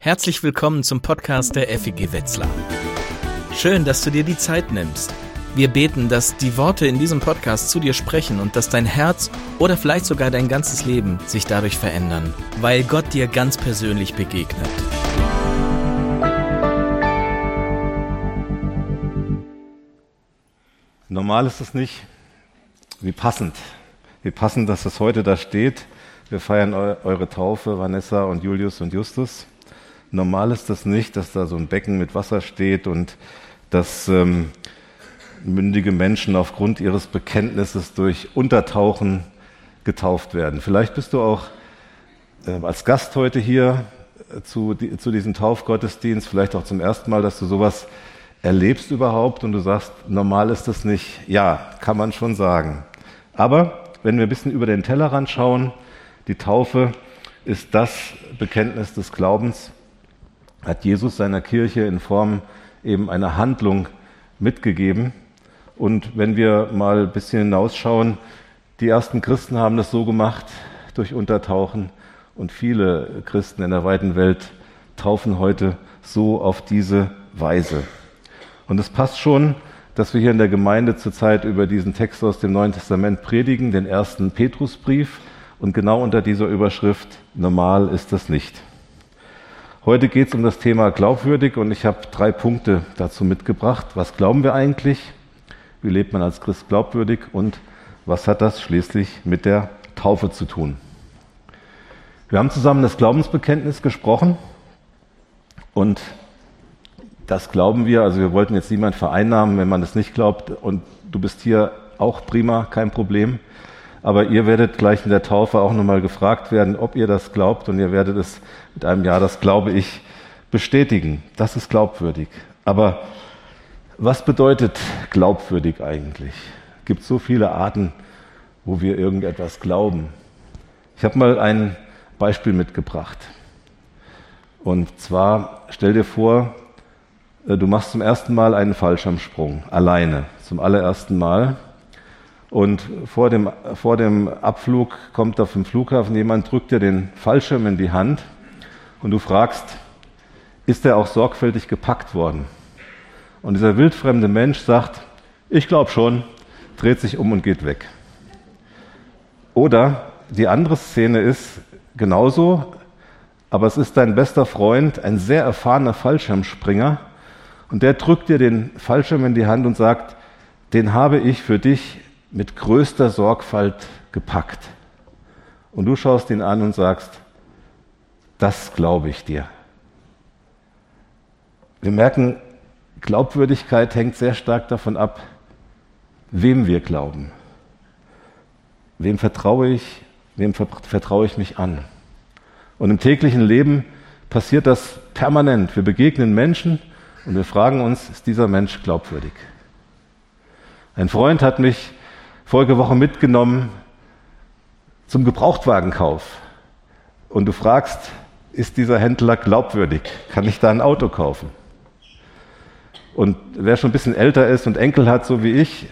Herzlich willkommen zum Podcast der FEG Wetzlar. Schön, dass du dir die Zeit nimmst. Wir beten, dass die Worte in diesem Podcast zu dir sprechen und dass dein Herz oder vielleicht sogar dein ganzes Leben sich dadurch verändern, weil Gott dir ganz persönlich begegnet. Normal ist es nicht. Wie passend. Wie passend, dass es heute da steht. Wir feiern eure Taufe, Vanessa und Julius und Justus. Normal ist das nicht, dass da so ein Becken mit Wasser steht und dass ähm, mündige Menschen aufgrund ihres Bekenntnisses durch Untertauchen getauft werden. Vielleicht bist du auch äh, als Gast heute hier äh, zu, die, zu diesem Taufgottesdienst, vielleicht auch zum ersten Mal, dass du sowas erlebst überhaupt und du sagst, normal ist das nicht. Ja, kann man schon sagen. Aber wenn wir ein bisschen über den Tellerrand schauen, die Taufe ist das Bekenntnis des Glaubens, hat Jesus seiner Kirche in Form eben einer Handlung mitgegeben. Und wenn wir mal ein bisschen hinausschauen, die ersten Christen haben das so gemacht durch Untertauchen und viele Christen in der weiten Welt taufen heute so auf diese Weise. Und es passt schon, dass wir hier in der Gemeinde zurzeit über diesen Text aus dem Neuen Testament predigen, den ersten Petrusbrief. Und genau unter dieser Überschrift, normal ist das nicht. Heute geht es um das Thema glaubwürdig und ich habe drei Punkte dazu mitgebracht. Was glauben wir eigentlich? Wie lebt man als Christ glaubwürdig? Und was hat das schließlich mit der Taufe zu tun? Wir haben zusammen das Glaubensbekenntnis gesprochen und das glauben wir. Also wir wollten jetzt niemand vereinnahmen, wenn man das nicht glaubt. Und du bist hier auch prima, kein Problem. Aber ihr werdet gleich in der Taufe auch nochmal gefragt werden, ob ihr das glaubt. Und ihr werdet es mit einem Ja, das glaube ich, bestätigen. Das ist glaubwürdig. Aber was bedeutet glaubwürdig eigentlich? Es gibt so viele Arten, wo wir irgendetwas glauben. Ich habe mal ein Beispiel mitgebracht. Und zwar stell dir vor, äh, du machst zum ersten Mal einen Fallschirmsprung, alleine, zum allerersten Mal. Und vor dem, vor dem Abflug kommt auf dem Flughafen jemand, drückt dir den Fallschirm in die Hand und du fragst, ist er auch sorgfältig gepackt worden? Und dieser wildfremde Mensch sagt, ich glaube schon, dreht sich um und geht weg. Oder die andere Szene ist genauso, aber es ist dein bester Freund, ein sehr erfahrener Fallschirmspringer, und der drückt dir den Fallschirm in die Hand und sagt, den habe ich für dich mit größter Sorgfalt gepackt. Und du schaust ihn an und sagst, das glaube ich dir. Wir merken, Glaubwürdigkeit hängt sehr stark davon ab, wem wir glauben. Wem vertraue ich, wem vertraue ich mich an. Und im täglichen Leben passiert das permanent. Wir begegnen Menschen und wir fragen uns, ist dieser Mensch glaubwürdig? Ein Freund hat mich vorige Woche mitgenommen zum Gebrauchtwagenkauf. Und du fragst, ist dieser Händler glaubwürdig? Kann ich da ein Auto kaufen? Und wer schon ein bisschen älter ist und Enkel hat, so wie ich,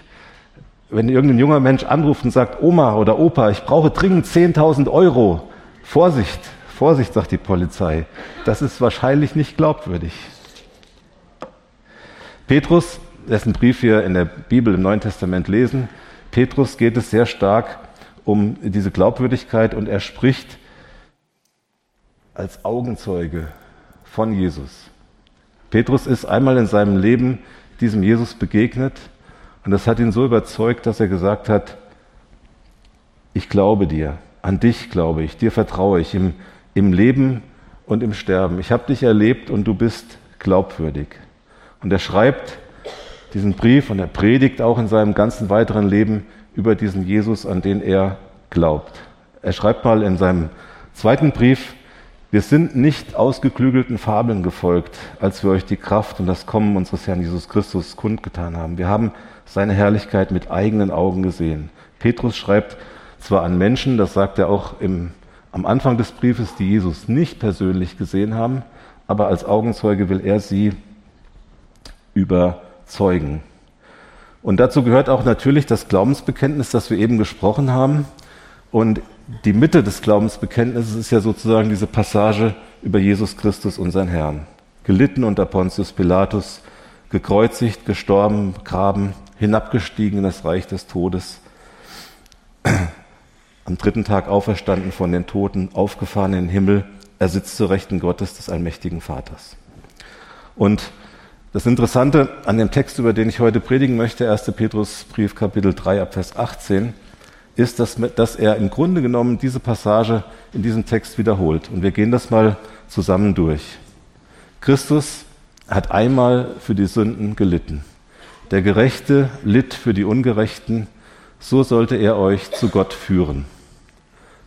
wenn irgendein junger Mensch anruft und sagt, Oma oder Opa, ich brauche dringend 10.000 Euro, Vorsicht, Vorsicht, sagt die Polizei, das ist wahrscheinlich nicht glaubwürdig. Petrus, dessen Brief wir in der Bibel im Neuen Testament lesen, Petrus geht es sehr stark um diese Glaubwürdigkeit und er spricht als Augenzeuge von Jesus. Petrus ist einmal in seinem Leben diesem Jesus begegnet und das hat ihn so überzeugt, dass er gesagt hat, ich glaube dir, an dich glaube ich, dir vertraue ich im, im Leben und im Sterben. Ich habe dich erlebt und du bist glaubwürdig. Und er schreibt diesen Brief und er predigt auch in seinem ganzen weiteren Leben über diesen Jesus, an den er glaubt. Er schreibt mal in seinem zweiten Brief, wir sind nicht ausgeklügelten Fabeln gefolgt, als wir euch die Kraft und das Kommen unseres Herrn Jesus Christus kundgetan haben. Wir haben seine Herrlichkeit mit eigenen Augen gesehen. Petrus schreibt zwar an Menschen, das sagt er auch im, am Anfang des Briefes, die Jesus nicht persönlich gesehen haben, aber als Augenzeuge will er sie über Zeugen. Und dazu gehört auch natürlich das Glaubensbekenntnis, das wir eben gesprochen haben. Und die Mitte des Glaubensbekenntnisses ist ja sozusagen diese Passage über Jesus Christus, unseren Herrn. Gelitten unter Pontius Pilatus, gekreuzigt, gestorben, begraben, hinabgestiegen in das Reich des Todes, am dritten Tag auferstanden von den Toten, aufgefahren in den Himmel, er sitzt zur Rechten Gottes des allmächtigen Vaters. Und das Interessante an dem Text, über den ich heute predigen möchte, 1. Petrusbrief Kapitel 3 ab Vers 18, ist, dass, dass er im Grunde genommen diese Passage in diesem Text wiederholt. Und wir gehen das mal zusammen durch. Christus hat einmal für die Sünden gelitten. Der Gerechte litt für die Ungerechten, so sollte er euch zu Gott führen.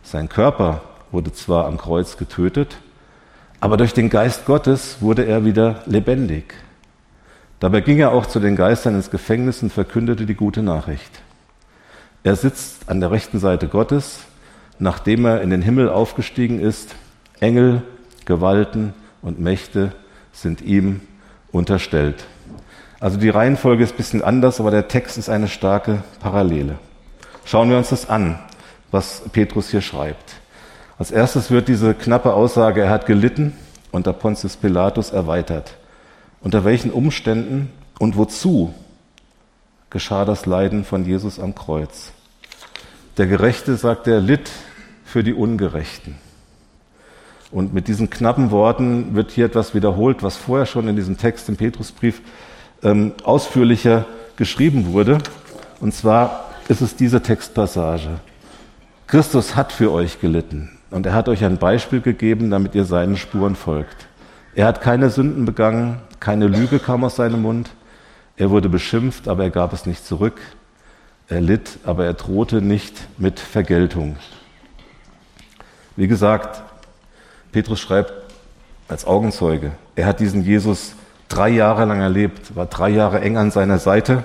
Sein Körper wurde zwar am Kreuz getötet, aber durch den Geist Gottes wurde er wieder lebendig. Dabei ging er auch zu den Geistern ins Gefängnis und verkündete die gute Nachricht. Er sitzt an der rechten Seite Gottes, nachdem er in den Himmel aufgestiegen ist. Engel, Gewalten und Mächte sind ihm unterstellt. Also die Reihenfolge ist ein bisschen anders, aber der Text ist eine starke Parallele. Schauen wir uns das an, was Petrus hier schreibt. Als erstes wird diese knappe Aussage, er hat gelitten, unter Pontius Pilatus erweitert. Unter welchen Umständen und wozu geschah das Leiden von Jesus am Kreuz? Der Gerechte, sagt er, litt für die Ungerechten. Und mit diesen knappen Worten wird hier etwas wiederholt, was vorher schon in diesem Text im Petrusbrief ähm, ausführlicher geschrieben wurde. Und zwar ist es diese Textpassage. Christus hat für euch gelitten und er hat euch ein Beispiel gegeben, damit ihr seinen Spuren folgt. Er hat keine Sünden begangen, keine Lüge kam aus seinem Mund. Er wurde beschimpft, aber er gab es nicht zurück. Er litt, aber er drohte nicht mit Vergeltung. Wie gesagt, Petrus schreibt als Augenzeuge, er hat diesen Jesus drei Jahre lang erlebt, war drei Jahre eng an seiner Seite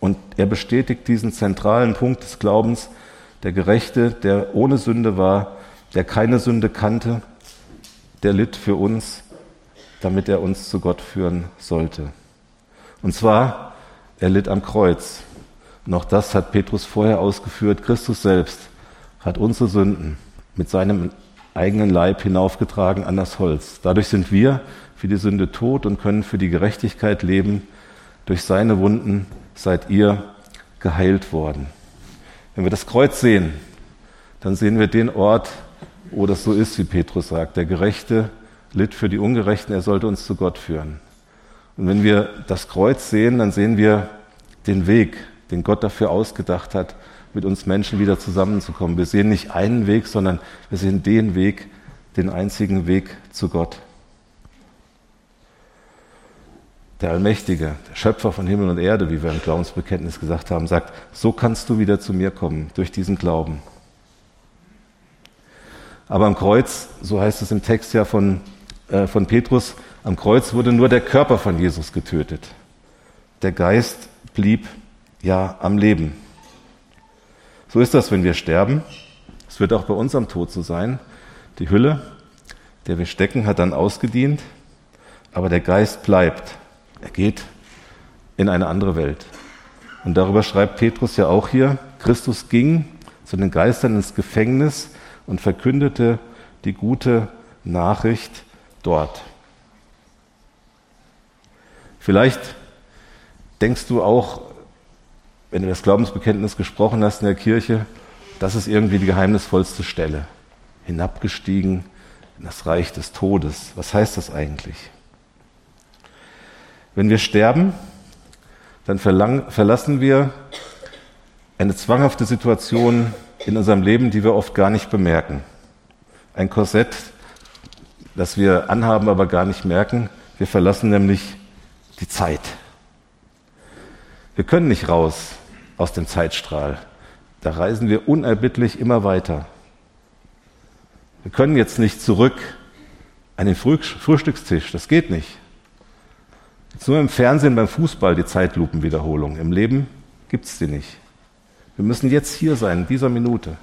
und er bestätigt diesen zentralen Punkt des Glaubens, der Gerechte, der ohne Sünde war, der keine Sünde kannte, der litt für uns, damit er uns zu Gott führen sollte. Und zwar, er litt am Kreuz. Noch das hat Petrus vorher ausgeführt. Christus selbst hat unsere Sünden mit seinem eigenen Leib hinaufgetragen an das Holz. Dadurch sind wir für die Sünde tot und können für die Gerechtigkeit leben. Durch seine Wunden seid ihr geheilt worden. Wenn wir das Kreuz sehen, dann sehen wir den Ort, wo das so ist, wie Petrus sagt. Der Gerechte litt für die Ungerechten, er sollte uns zu Gott führen. Und wenn wir das Kreuz sehen, dann sehen wir den Weg, den Gott dafür ausgedacht hat, mit uns Menschen wieder zusammenzukommen. Wir sehen nicht einen Weg, sondern wir sehen den Weg, den einzigen Weg zu Gott. Der Allmächtige, der Schöpfer von Himmel und Erde, wie wir im Glaubensbekenntnis gesagt haben, sagt, so kannst du wieder zu mir kommen, durch diesen Glauben. Aber am Kreuz, so heißt es im Text ja von, von Petrus, am Kreuz wurde nur der Körper von Jesus getötet. Der Geist blieb ja am Leben. So ist das, wenn wir sterben. Es wird auch bei uns am Tod so sein. Die Hülle, der wir stecken, hat dann ausgedient, aber der Geist bleibt. Er geht in eine andere Welt. Und darüber schreibt Petrus ja auch hier, Christus ging zu den Geistern ins Gefängnis und verkündete die gute Nachricht dort. Vielleicht denkst du auch, wenn du das Glaubensbekenntnis gesprochen hast in der Kirche, das ist irgendwie die geheimnisvollste Stelle. Hinabgestiegen in das Reich des Todes. Was heißt das eigentlich? Wenn wir sterben, dann verlassen wir eine zwanghafte Situation in unserem Leben, die wir oft gar nicht bemerken. Ein Korsett, das wir anhaben, aber gar nicht merken. Wir verlassen nämlich die Zeit. Wir können nicht raus aus dem Zeitstrahl. Da reisen wir unerbittlich immer weiter. Wir können jetzt nicht zurück an den Frühstückstisch. Das geht nicht. Jetzt nur im Fernsehen beim Fußball die Zeitlupenwiederholung. Im Leben gibt es die nicht. Wir müssen jetzt hier sein, in dieser Minute.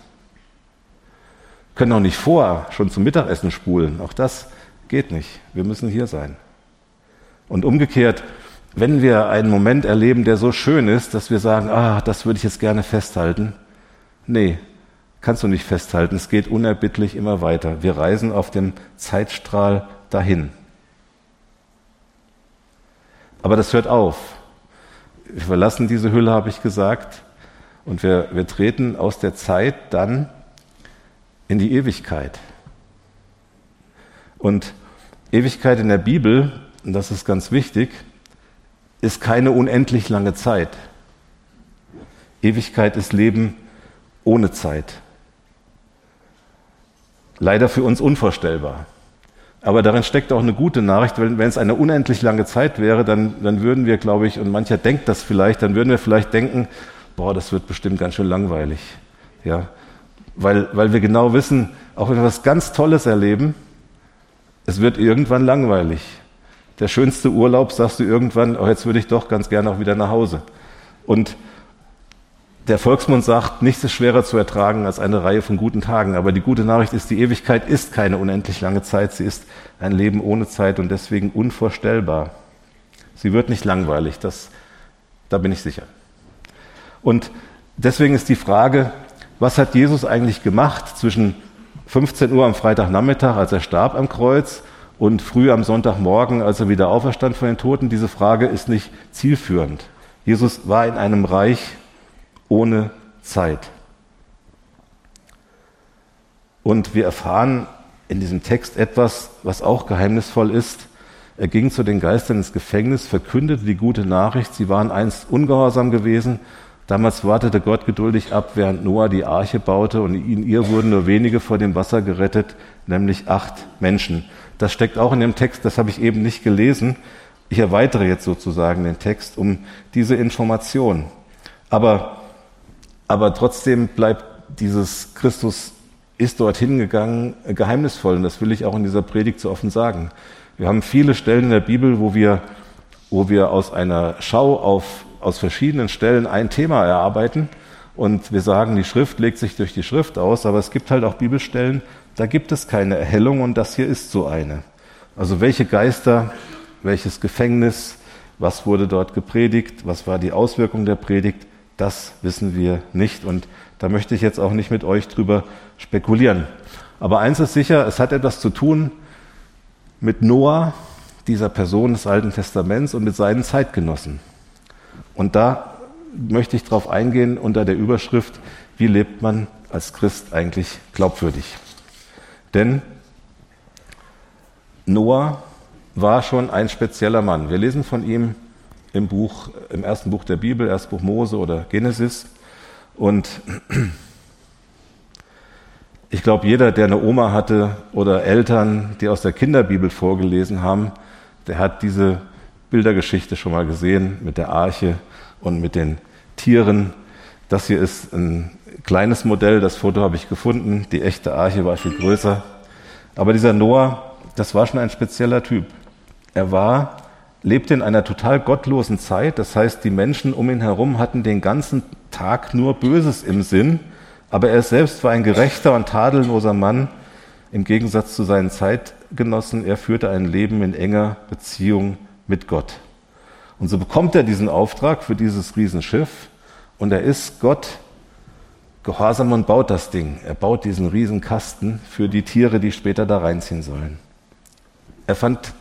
Können auch nicht vor schon zum Mittagessen spulen. Auch das geht nicht. Wir müssen hier sein. Und umgekehrt, wenn wir einen Moment erleben, der so schön ist, dass wir sagen, ah, das würde ich jetzt gerne festhalten. Nee, kannst du nicht festhalten. Es geht unerbittlich immer weiter. Wir reisen auf dem Zeitstrahl dahin. Aber das hört auf. Wir verlassen diese Hülle, habe ich gesagt, und wir, wir treten aus der Zeit dann in die Ewigkeit. Und Ewigkeit in der Bibel, und das ist ganz wichtig, ist keine unendlich lange Zeit. Ewigkeit ist Leben ohne Zeit. Leider für uns unvorstellbar. Aber darin steckt auch eine gute Nachricht, wenn, wenn es eine unendlich lange Zeit wäre, dann, dann würden wir, glaube ich, und mancher denkt das vielleicht, dann würden wir vielleicht denken, boah, das wird bestimmt ganz schön langweilig. Ja, weil, weil wir genau wissen, auch wenn wir was ganz Tolles erleben, es wird irgendwann langweilig. Der schönste Urlaub, sagst du irgendwann, oh, jetzt würde ich doch ganz gerne auch wieder nach Hause. Und der Volksmund sagt, nichts ist schwerer zu ertragen als eine Reihe von guten Tagen. Aber die gute Nachricht ist, die Ewigkeit ist keine unendlich lange Zeit. Sie ist ein Leben ohne Zeit und deswegen unvorstellbar. Sie wird nicht langweilig. Das, da bin ich sicher. Und deswegen ist die Frage, was hat Jesus eigentlich gemacht zwischen 15 Uhr am Freitagnachmittag, als er starb am Kreuz, und früh am Sonntagmorgen, als er wieder auferstand von den Toten? Diese Frage ist nicht zielführend. Jesus war in einem Reich ohne Zeit. Und wir erfahren in diesem Text etwas, was auch geheimnisvoll ist. Er ging zu den Geistern ins Gefängnis, verkündete die gute Nachricht. Sie waren einst ungehorsam gewesen Damals wartete Gott geduldig ab, während Noah die Arche baute und in ihr wurden nur wenige vor dem Wasser gerettet, nämlich acht Menschen. Das steckt auch in dem Text, das habe ich eben nicht gelesen. Ich erweitere jetzt sozusagen den Text um diese Information. Aber, aber trotzdem bleibt dieses Christus ist dorthin gegangen geheimnisvoll und das will ich auch in dieser Predigt so offen sagen. Wir haben viele Stellen in der Bibel, wo wir, wo wir aus einer Schau auf aus verschiedenen Stellen ein Thema erarbeiten und wir sagen, die Schrift legt sich durch die Schrift aus, aber es gibt halt auch Bibelstellen, da gibt es keine Erhellung und das hier ist so eine. Also welche Geister, welches Gefängnis, was wurde dort gepredigt, was war die Auswirkung der Predigt, das wissen wir nicht und da möchte ich jetzt auch nicht mit euch drüber spekulieren. Aber eins ist sicher, es hat etwas zu tun mit Noah, dieser Person des Alten Testaments und mit seinen Zeitgenossen. Und da möchte ich darauf eingehen unter der Überschrift, wie lebt man als Christ eigentlich glaubwürdig? Denn Noah war schon ein spezieller Mann. Wir lesen von ihm im Buch, im ersten Buch der Bibel, erst Buch Mose oder Genesis. Und ich glaube, jeder, der eine Oma hatte oder Eltern, die aus der Kinderbibel vorgelesen haben, der hat diese Bildergeschichte schon mal gesehen mit der Arche und mit den Tieren. Das hier ist ein kleines Modell, das Foto habe ich gefunden. Die echte Arche war viel größer. Aber dieser Noah, das war schon ein spezieller Typ. Er war, lebte in einer total gottlosen Zeit. Das heißt, die Menschen um ihn herum hatten den ganzen Tag nur Böses im Sinn. Aber er selbst war ein gerechter und tadelloser Mann. Im Gegensatz zu seinen Zeitgenossen, er führte ein Leben in enger Beziehung mit Gott. Und so bekommt er diesen Auftrag für dieses Riesenschiff und er ist Gott gehorsam und baut das Ding. Er baut diesen Riesenkasten für die Tiere, die später da reinziehen sollen. Er fand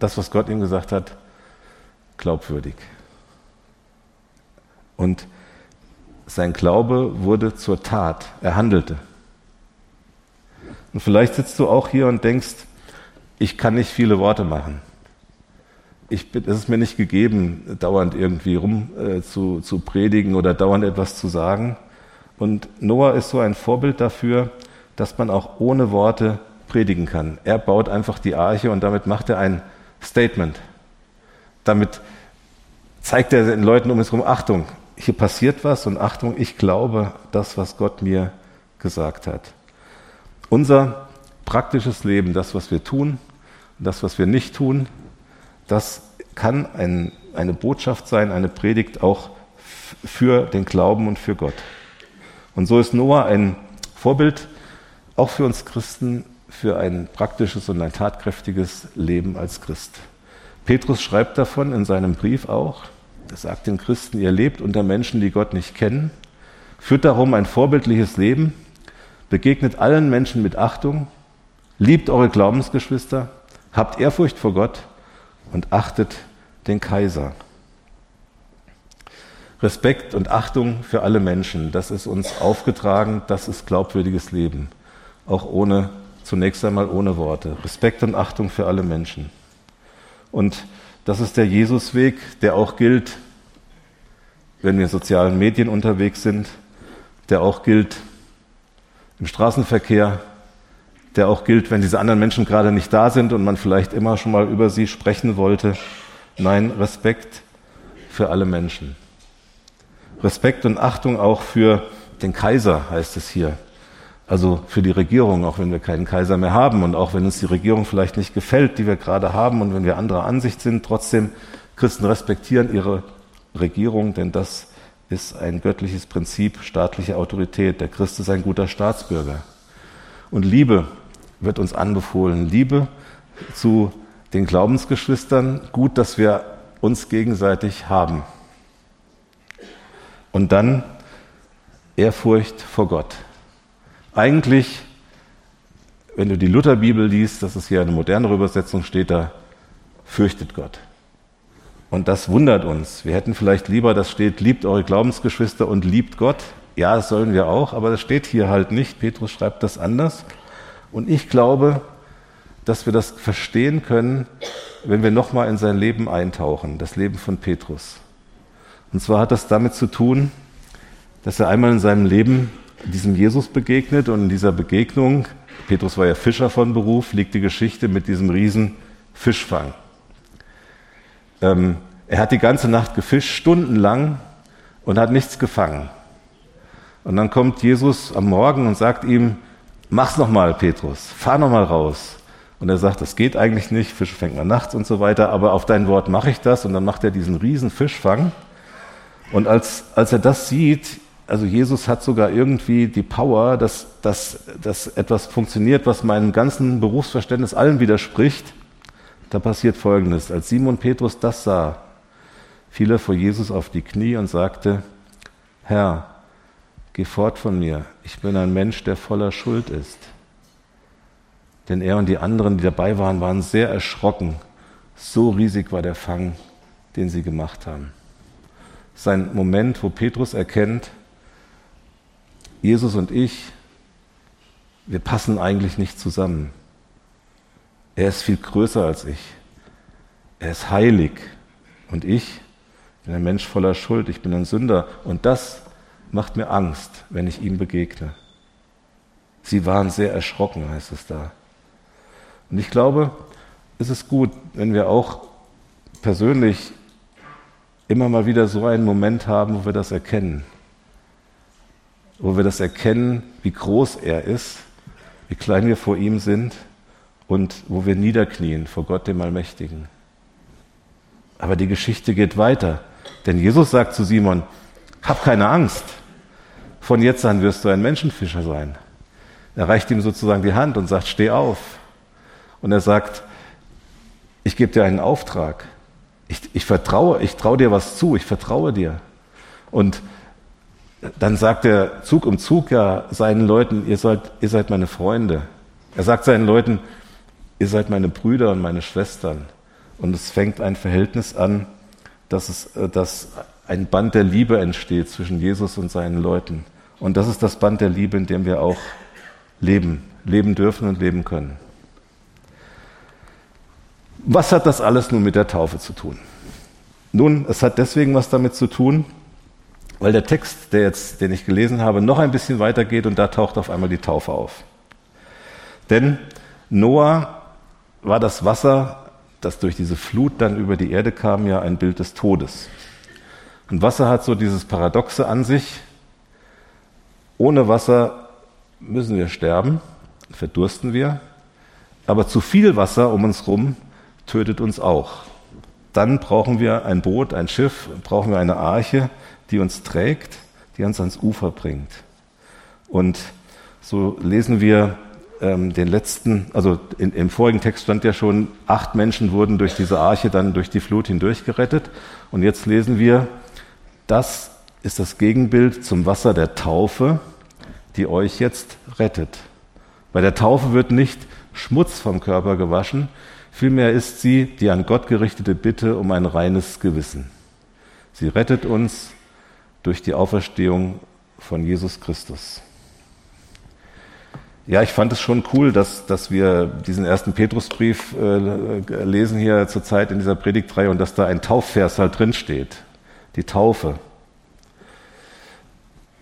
das, was Gott ihm gesagt hat, glaubwürdig. Und sein Glaube wurde zur Tat. Er handelte. Und vielleicht sitzt du auch hier und denkst, ich kann nicht viele Worte machen ich bin, es ist mir nicht gegeben, dauernd irgendwie rum äh, zu, zu predigen oder dauernd etwas zu sagen. Und Noah ist so ein Vorbild dafür, dass man auch ohne Worte predigen kann. Er baut einfach die Arche und damit macht er ein Statement. Damit zeigt er den Leuten um es herum, Achtung, hier passiert was und Achtung, ich glaube das, was Gott mir gesagt hat. Unser praktisches Leben, das, was wir tun, das, was wir nicht tun, das kann ein, eine Botschaft sein, eine Predigt auch für den Glauben und für Gott. Und so ist Noah ein Vorbild, auch für uns Christen, für ein praktisches und ein tatkräftiges Leben als Christ. Petrus schreibt davon in seinem Brief auch, er sagt den Christen, ihr lebt unter Menschen, die Gott nicht kennen, führt darum ein vorbildliches Leben, begegnet allen Menschen mit Achtung, liebt eure Glaubensgeschwister, habt Ehrfurcht vor Gott und achtet den Kaiser. Respekt und Achtung für alle Menschen, das ist uns aufgetragen, das ist glaubwürdiges Leben, auch ohne, zunächst einmal ohne Worte. Respekt und Achtung für alle Menschen. Und das ist der Jesusweg, der auch gilt, wenn wir in sozialen Medien unterwegs sind, der auch gilt im Straßenverkehr, der auch gilt, wenn diese anderen Menschen gerade nicht da sind und man vielleicht immer schon mal über sie sprechen wollte. Nein, Respekt für alle Menschen. Respekt und Achtung auch für den Kaiser, heißt es hier. Also für die Regierung, auch wenn wir keinen Kaiser mehr haben und auch wenn uns die Regierung vielleicht nicht gefällt, die wir gerade haben und wenn wir anderer Ansicht sind, trotzdem Christen respektieren ihre Regierung, denn das ist ein göttliches Prinzip, staatliche Autorität. Der Christ ist ein guter Staatsbürger. Und Liebe wird uns anbefohlen. Liebe zu den Glaubensgeschwistern. Gut, dass wir uns gegenseitig haben. Und dann Ehrfurcht vor Gott. Eigentlich, wenn du die Lutherbibel liest, das ist hier eine modernere Übersetzung, steht da, fürchtet Gott. Und das wundert uns. Wir hätten vielleicht lieber, das steht, liebt eure Glaubensgeschwister und liebt Gott. Ja, das sollen wir auch, aber das steht hier halt nicht. Petrus schreibt das anders. Und ich glaube, dass wir das verstehen können, wenn wir nochmal in sein Leben eintauchen, das Leben von Petrus. Und zwar hat das damit zu tun, dass er einmal in seinem Leben diesem Jesus begegnet und in dieser Begegnung, Petrus war ja Fischer von Beruf, liegt die Geschichte mit diesem riesen Fischfang. Ähm, er hat die ganze Nacht gefischt, stundenlang und hat nichts gefangen. Und dann kommt Jesus am Morgen und sagt ihm, mach's nochmal, Petrus, fahr nochmal raus. Und er sagt, das geht eigentlich nicht, Fische fängt man nachts und so weiter, aber auf dein Wort mache ich das. Und dann macht er diesen riesen Fischfang. Und als, als er das sieht, also Jesus hat sogar irgendwie die Power, dass, dass, dass etwas funktioniert, was meinem ganzen Berufsverständnis allen widerspricht. Da passiert Folgendes. Als Simon Petrus das sah, fiel er vor Jesus auf die Knie und sagte, Herr, geh fort von mir, ich bin ein Mensch, der voller Schuld ist. Denn er und die anderen, die dabei waren, waren sehr erschrocken. So riesig war der Fang, den sie gemacht haben. Sein Moment, wo Petrus erkennt, Jesus und ich, wir passen eigentlich nicht zusammen. Er ist viel größer als ich. Er ist heilig. Und ich bin ein Mensch voller Schuld. Ich bin ein Sünder. Und das macht mir Angst, wenn ich ihm begegne. Sie waren sehr erschrocken, heißt es da. Und ich glaube, es ist gut, wenn wir auch persönlich immer mal wieder so einen Moment haben, wo wir das erkennen. Wo wir das erkennen, wie groß er ist, wie klein wir vor ihm sind und wo wir niederknien vor Gott dem Allmächtigen. Aber die Geschichte geht weiter, denn Jesus sagt zu Simon, hab keine Angst, von jetzt an wirst du ein Menschenfischer sein. Er reicht ihm sozusagen die Hand und sagt, steh auf. Und er sagt, ich gebe dir einen Auftrag. Ich, ich vertraue, ich traue dir was zu, ich vertraue dir. Und dann sagt er Zug um Zug ja seinen Leuten, ihr, sollt, ihr seid meine Freunde. Er sagt seinen Leuten, ihr seid meine Brüder und meine Schwestern. Und es fängt ein Verhältnis an, dass, es, dass ein Band der Liebe entsteht zwischen Jesus und seinen Leuten. Und das ist das Band der Liebe, in dem wir auch leben, leben dürfen und leben können. Was hat das alles nun mit der Taufe zu tun? Nun, es hat deswegen was damit zu tun, weil der Text, der jetzt, den ich gelesen habe, noch ein bisschen weitergeht und da taucht auf einmal die Taufe auf. Denn Noah war das Wasser, das durch diese Flut dann über die Erde kam, ja ein Bild des Todes. Und Wasser hat so dieses Paradoxe an sich. Ohne Wasser müssen wir sterben, verdursten wir. Aber zu viel Wasser um uns herum tötet uns auch. Dann brauchen wir ein Boot, ein Schiff, brauchen wir eine Arche, die uns trägt, die uns ans Ufer bringt. Und so lesen wir ähm, den letzten, also in, im vorigen Text stand ja schon, acht Menschen wurden durch diese Arche dann durch die Flut hindurch gerettet. Und jetzt lesen wir, das ist das Gegenbild zum Wasser der Taufe, die euch jetzt rettet. Bei der Taufe wird nicht Schmutz vom Körper gewaschen, vielmehr ist sie die an Gott gerichtete Bitte um ein reines Gewissen. Sie rettet uns durch die Auferstehung von Jesus Christus. Ja, ich fand es schon cool, dass, dass wir diesen ersten Petrusbrief äh, lesen hier zur Zeit in dieser Predigtreihe und dass da ein Taufvers halt drin steht. Die Taufe.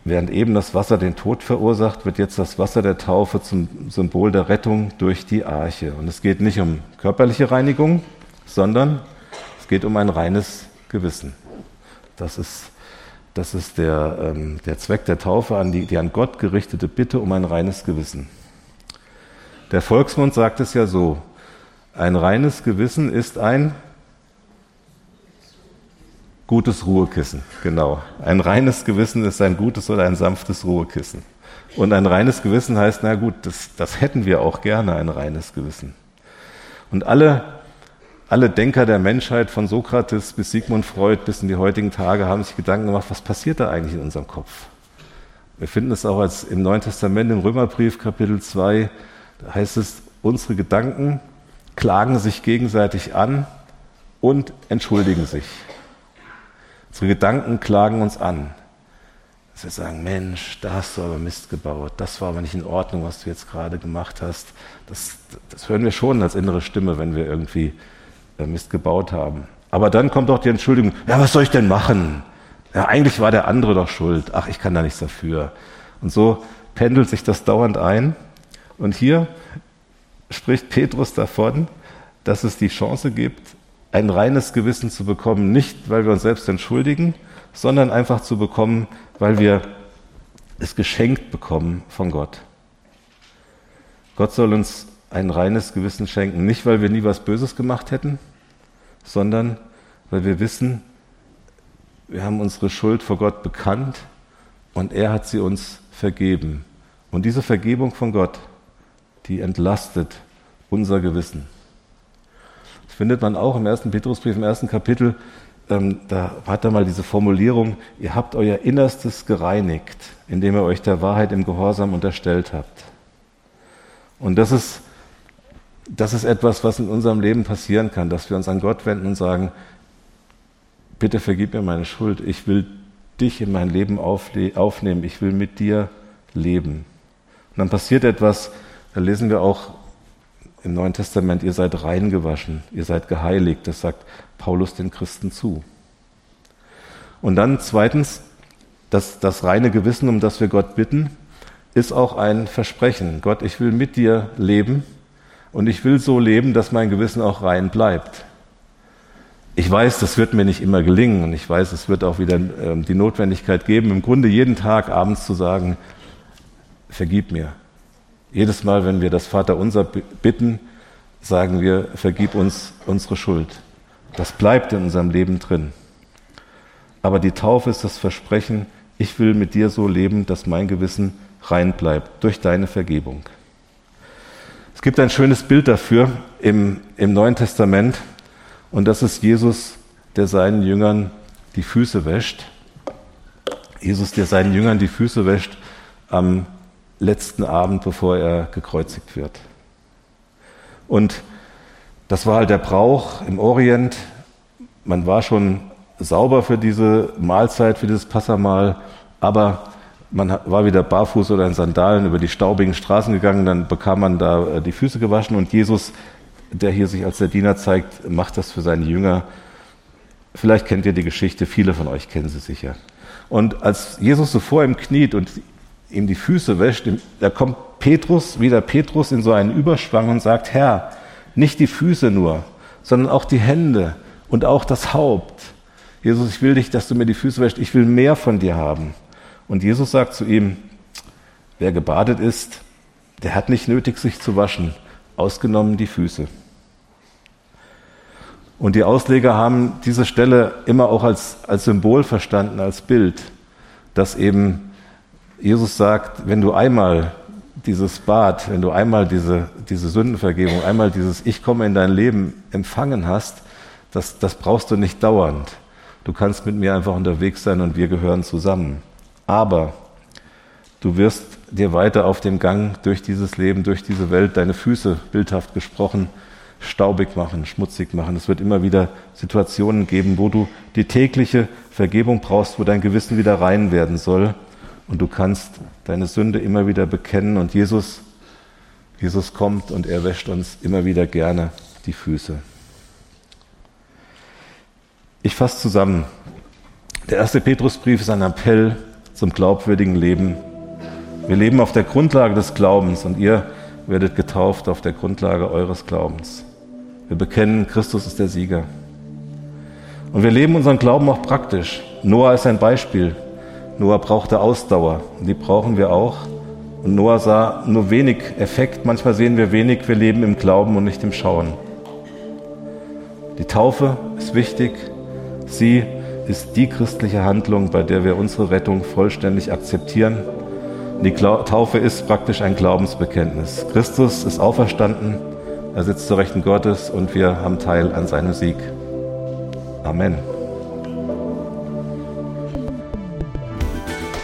Während eben das Wasser den Tod verursacht, wird jetzt das Wasser der Taufe zum Symbol der Rettung durch die Arche. Und es geht nicht um körperliche Reinigung, sondern es geht um ein reines Gewissen. Das ist das ist der, ähm, der Zweck der Taufe, an die, die an Gott gerichtete Bitte um ein reines Gewissen. Der Volksmund sagt es ja so, ein reines Gewissen ist ein gutes Ruhekissen, genau. Ein reines Gewissen ist ein gutes oder ein sanftes Ruhekissen. Und ein reines Gewissen heißt, na gut, das, das hätten wir auch gerne, ein reines Gewissen. Und alle alle Denker der Menschheit von Sokrates bis Sigmund Freud bis in die heutigen Tage haben sich Gedanken gemacht, was passiert da eigentlich in unserem Kopf? Wir finden es auch als im Neuen Testament im Römerbrief Kapitel 2, da heißt es, unsere Gedanken klagen sich gegenseitig an und entschuldigen sich. Unsere Gedanken klagen uns an. Dass wir sagen, Mensch, da hast du aber Mist gebaut, das war aber nicht in Ordnung, was du jetzt gerade gemacht hast. Das, das hören wir schon als innere Stimme, wenn wir irgendwie Mist gebaut haben. Aber dann kommt auch die Entschuldigung, ja, was soll ich denn machen? Ja, eigentlich war der andere doch schuld. Ach, ich kann da nichts dafür. Und so pendelt sich das dauernd ein. Und hier spricht Petrus davon, dass es die Chance gibt, ein reines Gewissen zu bekommen, nicht weil wir uns selbst entschuldigen, sondern einfach zu bekommen, weil wir es geschenkt bekommen von Gott. Gott soll uns ein reines Gewissen schenken, nicht weil wir nie was Böses gemacht hätten, sondern weil wir wissen, wir haben unsere Schuld vor Gott bekannt und er hat sie uns vergeben. Und diese Vergebung von Gott, die entlastet unser Gewissen. Findet man auch im ersten Petrusbrief, im ersten Kapitel. Ähm, da hat er mal diese Formulierung, ihr habt euer Innerstes gereinigt, indem ihr euch der Wahrheit im Gehorsam unterstellt habt. Und das ist das ist etwas, was in unserem Leben passieren kann, dass wir uns an Gott wenden und sagen, bitte vergib mir meine Schuld, ich will dich in mein Leben aufnehmen, ich will mit dir leben. Und dann passiert etwas, da lesen wir auch im Neuen Testament, ihr seid reingewaschen, ihr seid geheiligt, das sagt Paulus den Christen zu. Und dann zweitens, das, das reine Gewissen, um das wir Gott bitten, ist auch ein Versprechen. Gott, ich will mit dir leben und ich will so leben, dass mein Gewissen auch rein bleibt. Ich weiß, das wird mir nicht immer gelingen und ich weiß, es wird auch wieder äh, die Notwendigkeit geben, im Grunde jeden Tag abends zu sagen, vergib mir. Jedes Mal, wenn wir das Vaterunser bitten, sagen wir, vergib uns unsere Schuld. Das bleibt in unserem Leben drin. Aber die Taufe ist das Versprechen, ich will mit dir so leben, dass mein Gewissen rein bleibt durch deine Vergebung. Es gibt ein schönes Bild dafür im, im Neuen Testament und das ist Jesus, der seinen Jüngern die Füße wäscht. Jesus, der seinen Jüngern die Füße wäscht am letzten Abend, bevor er gekreuzigt wird. Und das war halt der Brauch im Orient. Man war schon sauber für diese Mahlzeit, für dieses Passamahl, aber man war wieder barfuß oder in Sandalen über die staubigen Straßen gegangen, dann bekam man da äh, die Füße gewaschen und Jesus, der hier sich als der Diener zeigt, macht das für seine Jünger. Vielleicht kennt ihr die Geschichte, viele von euch kennen sie sicher. Und als Jesus so vor ihm kniet und ihm die Füße wäscht, da kommt Petrus, wieder Petrus in so einen Überschwang und sagt, Herr, nicht die Füße nur, sondern auch die Hände und auch das Haupt. Jesus, ich will dich, dass du mir die Füße wäscht, ich will mehr von dir haben. Und Jesus sagt zu ihm, wer gebadet ist, der hat nicht nötig, sich zu waschen, ausgenommen die Füße. Und die Ausleger haben diese Stelle immer auch als, als Symbol verstanden, als Bild, dass eben Jesus sagt, wenn du einmal dieses Bad, wenn du einmal diese, diese Sündenvergebung, einmal dieses Ich komme in dein Leben empfangen hast, das, das brauchst du nicht dauernd. Du kannst mit mir einfach unterwegs sein und wir gehören zusammen. Aber Du wirst dir weiter auf dem Gang durch dieses Leben, durch diese Welt, deine Füße, bildhaft gesprochen, staubig machen, schmutzig machen. Es wird immer wieder Situationen geben, wo du die tägliche Vergebung brauchst, wo dein Gewissen wieder rein werden soll. Und du kannst deine Sünde immer wieder bekennen. Und Jesus, Jesus kommt und er wäscht uns immer wieder gerne die Füße. Ich fasse zusammen. Der erste Petrusbrief ist ein Appell zum glaubwürdigen Leben. Wir leben auf der Grundlage des Glaubens und ihr werdet getauft auf der Grundlage eures Glaubens. Wir bekennen, Christus ist der Sieger. Und wir leben unseren Glauben auch praktisch. Noah ist ein Beispiel. Noah brauchte Ausdauer die brauchen wir auch. Und Noah sah nur wenig Effekt. Manchmal sehen wir wenig. Wir leben im Glauben und nicht im Schauen. Die Taufe ist wichtig. Sie ist die christliche Handlung, bei der wir unsere Rettung vollständig akzeptieren. Die Taufe ist praktisch ein Glaubensbekenntnis. Christus ist auferstanden. Er sitzt zur Rechten Gottes und wir haben Teil an seinem Sieg. Amen.